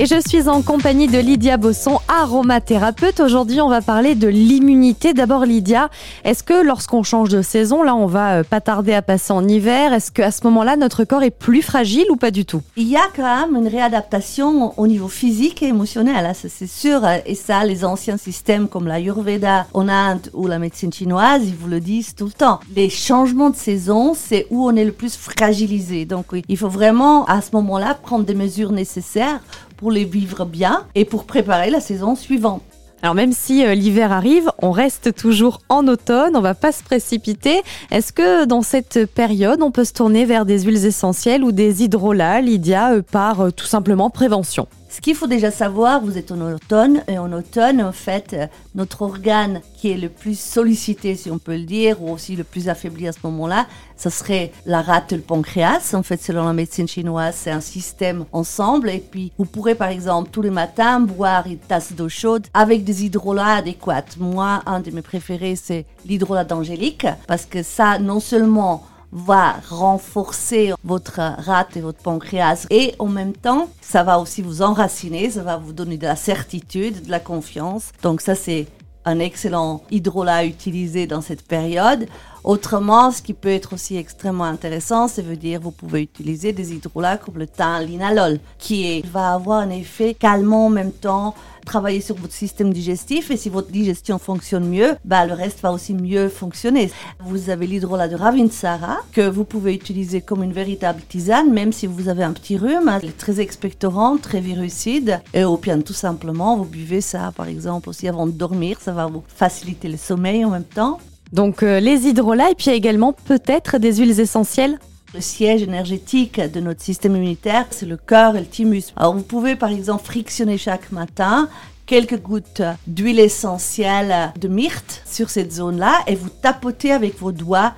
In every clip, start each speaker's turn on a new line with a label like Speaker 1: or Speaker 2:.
Speaker 1: Et je suis en compagnie de Lydia Bosson, aromathérapeute. Aujourd'hui, on va parler de l'immunité. D'abord, Lydia, est-ce que lorsqu'on change de saison, là, on va euh, pas tarder à passer en hiver? Est-ce qu'à ce, moment-là, notre corps est plus fragile ou pas du tout?
Speaker 2: Il y a quand même une réadaptation au niveau physique et émotionnel, hein, c'est sûr. Et ça, les anciens systèmes comme la Yurveda en ou la médecine chinoise, ils vous le disent tout le temps. Les changements de saison, c'est où on est le plus fragilisé. Donc, il faut vraiment, à ce moment-là, prendre des mesures nécessaires pour les vivre bien et pour préparer la saison suivante.
Speaker 1: Alors même si euh, l'hiver arrive, on reste toujours en automne, on va pas se précipiter. Est-ce que dans cette période, on peut se tourner vers des huiles essentielles ou des hydrolats, Lydia, euh, par euh, tout simplement prévention?
Speaker 2: Ce qu'il faut déjà savoir, vous êtes en automne, et en automne, en fait, euh, notre organe qui est le plus sollicité, si on peut le dire, ou aussi le plus affaibli à ce moment-là, ce serait la rate le pancréas. En fait, selon la médecine chinoise, c'est un système ensemble. Et puis, vous pourrez, par exemple, tous les matins, boire une tasse d'eau chaude avec des hydrolats adéquats. Moi, un de mes préférés, c'est l'hydrolat d'angélique, parce que ça, non seulement va renforcer votre rate et votre pancréas et en même temps, ça va aussi vous enraciner, ça va vous donner de la certitude, de la confiance. Donc ça, c'est un excellent hydrolat à utiliser dans cette période. Autrement, ce qui peut être aussi extrêmement intéressant, c'est veut dire vous pouvez utiliser des hydrolats comme le thym linalol, qui est, va avoir un effet calmant en même temps, travailler sur votre système digestif et si votre digestion fonctionne mieux, bah, le reste va aussi mieux fonctionner. Vous avez l'hydrolat de Ravinsara que vous pouvez utiliser comme une véritable tisane, même si vous avez un petit rhume. Elle est très expectorante, très virucide. Et au bien, tout simplement, vous buvez ça, par exemple, aussi avant de dormir. Ça va vous faciliter le sommeil en même temps.
Speaker 1: Donc euh, les hydrolats et puis également peut-être des huiles essentielles
Speaker 2: le siège énergétique de notre système immunitaire, c'est le cœur et le thymus. Alors vous pouvez par exemple frictionner chaque matin quelques gouttes d'huile essentielle de myrte sur cette zone-là et vous tapotez avec vos doigts.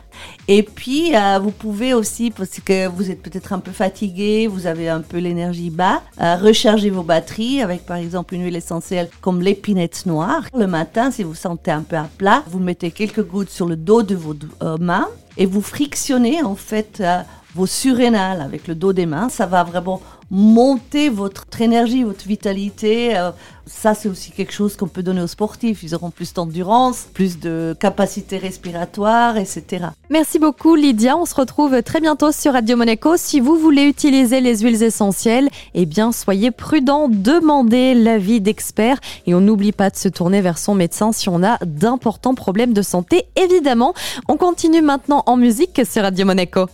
Speaker 2: Et puis, euh, vous pouvez aussi, parce que vous êtes peut-être un peu fatigué, vous avez un peu l'énergie bas, euh, recharger vos batteries avec par exemple une huile essentielle comme l'épinette noire. Le matin, si vous sentez un peu à plat, vous mettez quelques gouttes sur le dos de vos euh, mains et vous frictionnez en fait vos surrénales avec le dos des mains. Ça va vraiment monter votre énergie, votre vitalité. Euh, ça, c'est aussi quelque chose qu'on peut donner aux sportifs. Ils auront plus d'endurance, plus de capacité respiratoire, etc.
Speaker 1: Merci beaucoup, Lydia. On se retrouve très bientôt sur Radio Monaco. Si vous voulez utiliser les huiles essentielles, eh bien, soyez prudent, demandez l'avis d'experts et on n'oublie pas de se tourner vers son médecin si on a d'importants problèmes de santé, évidemment. On continue maintenant en musique sur Radio Monaco.